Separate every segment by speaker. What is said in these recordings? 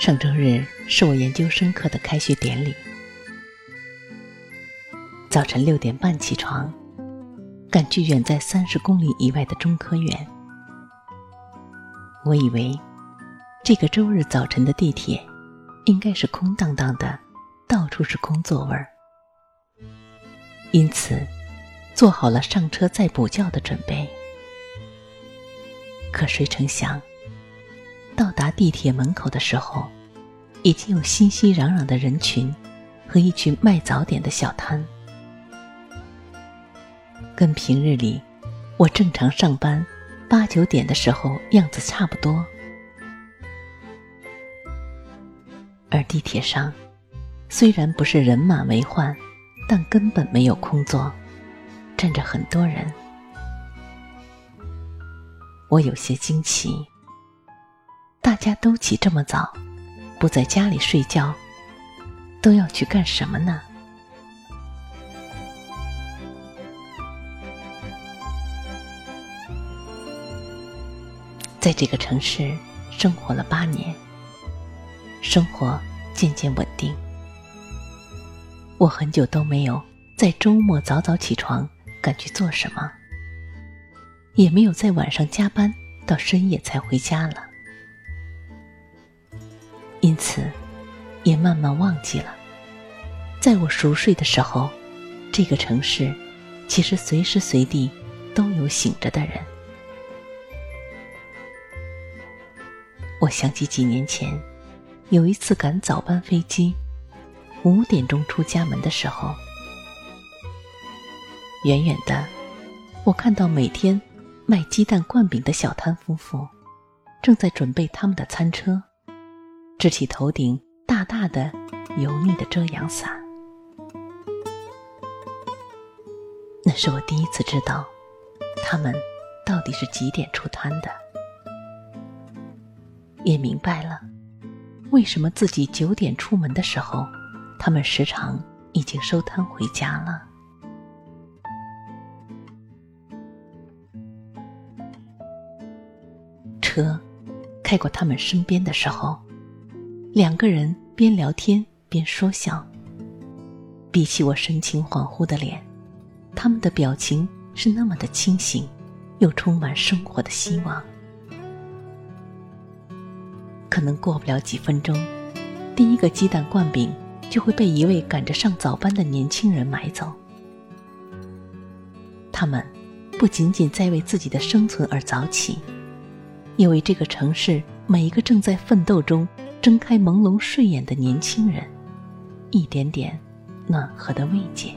Speaker 1: 上周日是我研究生课的开学典礼，早晨六点半起床，赶去远在三十公里以外的中科院。我以为这个周日早晨的地铁应该是空荡荡的，到处是工作味儿，因此做好了上车再补觉的准备。可谁成想？到达地铁门口的时候，已经有熙熙攘攘的人群和一群卖早点的小摊，跟平日里我正常上班八九点的时候样子差不多。而地铁上虽然不是人满为患，但根本没有空座，站着很多人。我有些惊奇。大家都起这么早，不在家里睡觉，都要去干什么呢？在这个城市生活了八年，生活渐渐稳定。我很久都没有在周末早早起床赶去做什么，也没有在晚上加班到深夜才回家了。因此，也慢慢忘记了，在我熟睡的时候，这个城市其实随时随地都有醒着的人。我想起几年前，有一次赶早班飞机，五点钟出家门的时候，远远的，我看到每天卖鸡蛋灌饼的小摊夫妇，正在准备他们的餐车。支起头顶大大的、油腻的遮阳伞，那是我第一次知道，他们到底是几点出摊的，也明白了为什么自己九点出门的时候，他们时常已经收摊回家了。车开过他们身边的时候。两个人边聊天边说笑。比起我神情恍惚的脸，他们的表情是那么的清醒，又充满生活的希望。可能过不了几分钟，第一个鸡蛋灌饼就会被一位赶着上早班的年轻人买走。他们不仅仅在为自己的生存而早起，也为这个城市每一个正在奋斗中。睁开朦胧睡眼的年轻人，一点点暖和的慰藉。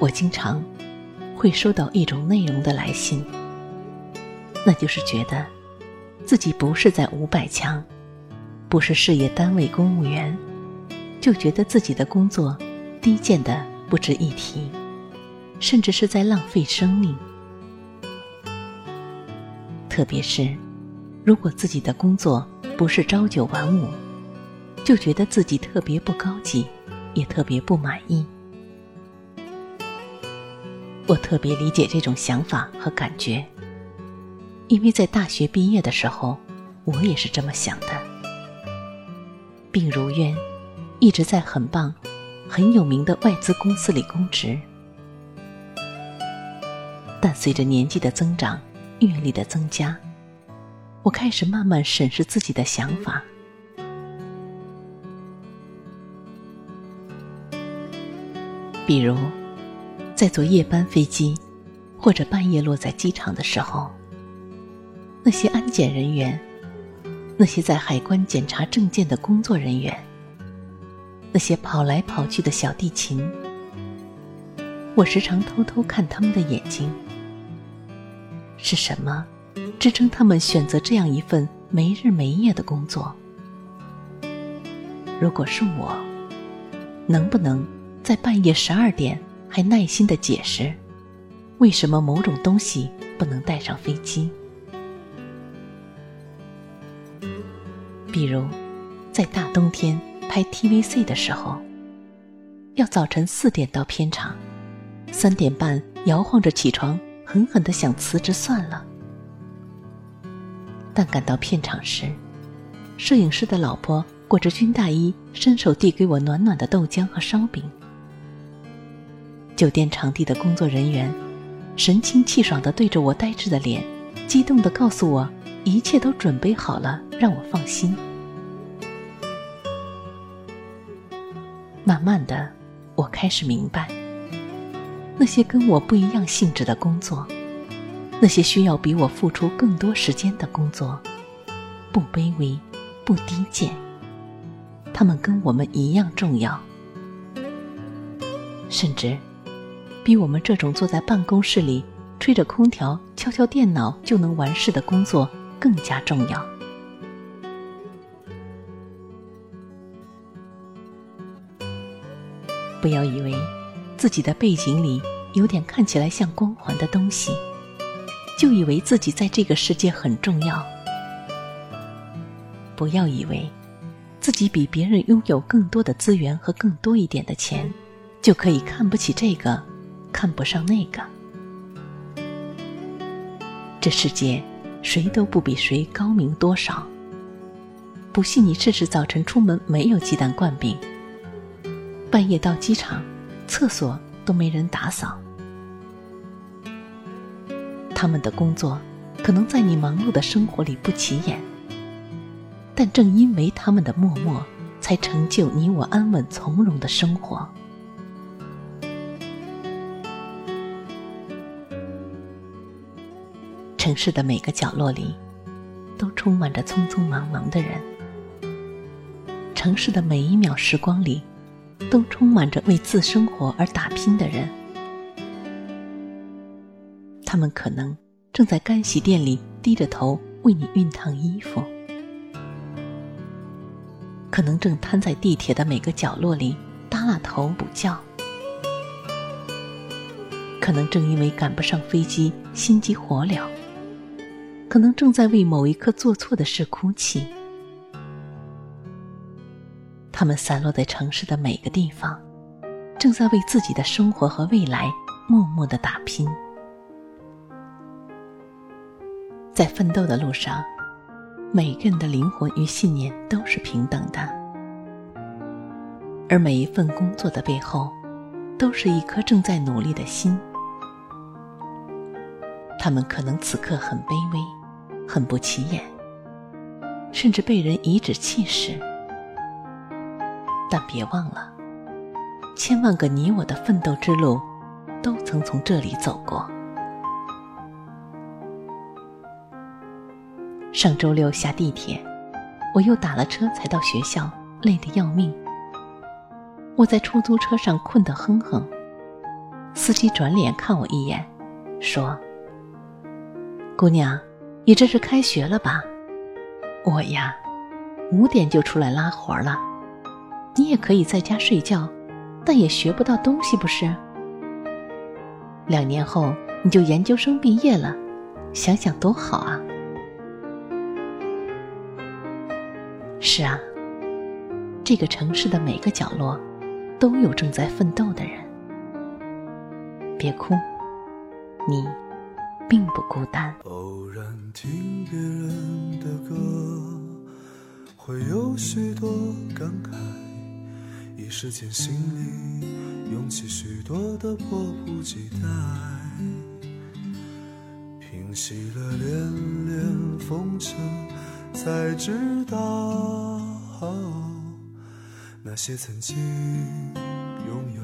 Speaker 1: 我经常会收到一种内容的来信，那就是觉得自己不是在五百强，不是事业单位公务员，就觉得自己的工作低贱的不值一提，甚至是在浪费生命。特别是，如果自己的工作不是朝九晚五，就觉得自己特别不高级，也特别不满意。我特别理解这种想法和感觉，因为在大学毕业的时候，我也是这么想的，并如愿一直在很棒、很有名的外资公司里供职。但随着年纪的增长，阅历的增加，我开始慢慢审视自己的想法。比如，在坐夜班飞机，或者半夜落在机场的时候，那些安检人员，那些在海关检查证件的工作人员，那些跑来跑去的小地勤，我时常偷偷看他们的眼睛。是什么支撑他们选择这样一份没日没夜的工作？如果是我，能不能在半夜十二点还耐心的解释，为什么某种东西不能带上飞机？比如，在大冬天拍 TVC 的时候，要早晨四点到片场，三点半摇晃着起床，狠狠的想辞职算了。但赶到片场时，摄影师的老婆。裹着军大衣，伸手递给我暖暖的豆浆和烧饼。酒店场地的工作人员神清气爽地对着我呆滞的脸，激动地告诉我一切都准备好了，让我放心。慢慢的，我开始明白，那些跟我不一样性质的工作，那些需要比我付出更多时间的工作，不卑微，不低贱。他们跟我们一样重要，甚至比我们这种坐在办公室里吹着空调、敲敲电脑就能完事的工作更加重要。不要以为自己的背景里有点看起来像光环的东西，就以为自己在这个世界很重要。不要以为。自己比别人拥有更多的资源和更多一点的钱，就可以看不起这个，看不上那个。这世界谁都不比谁高明多少。不信你试试，早晨出门没有鸡蛋灌饼，半夜到机场，厕所都没人打扫。他们的工作可能在你忙碌的生活里不起眼。但正因为他们的默默，才成就你我安稳从容的生活。城市的每个角落里，都充满着匆匆忙忙的人；城市的每一秒时光里，都充满着为自生活而打拼的人。他们可能正在干洗店里低着头为你熨烫衣服。可能正瘫在地铁的每个角落里耷拉头补觉，可能正因为赶不上飞机心急火燎，可能正在为某一刻做错的事哭泣。他们散落在城市的每个地方，正在为自己的生活和未来默默的打拼。在奋斗的路上。每个人的灵魂与信念都是平等的，而每一份工作的背后，都是一颗正在努力的心。他们可能此刻很卑微，很不起眼，甚至被人颐指气使，但别忘了，千万个你我的奋斗之路，都曾从这里走过。上周六下地铁，我又打了车才到学校，累得要命。我在出租车上困得哼哼，司机转脸看我一眼，说：“姑娘，你这是开学了吧？我呀，五点就出来拉活了。你也可以在家睡觉，但也学不到东西，不是？两年后你就研究生毕业了，想想多好啊！”是啊，这个城市的每个角落，都有正在奋斗的人。别哭，你并不孤单。
Speaker 2: 偶然听别人的歌，会有许多感慨，一时间心里涌起许多的迫不及待，平息了连连风尘。才知道，那些曾经拥有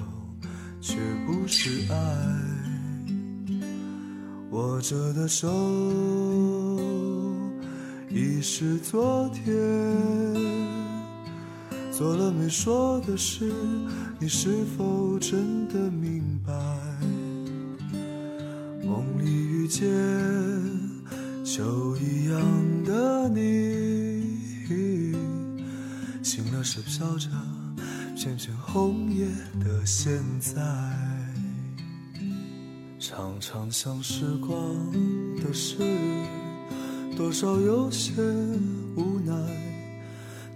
Speaker 2: 却不是爱。握着的手已是昨天，做了没说的事，你是否真的明白？梦里遇见秋一样的你，醒了时飘着片片红叶的现在。常常想时光的事，多少有些无奈。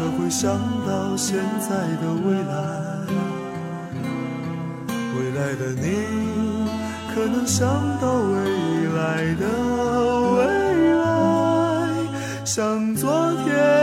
Speaker 2: 可会想到现在的未来？未来的你，可能想到未来的未来？像昨天。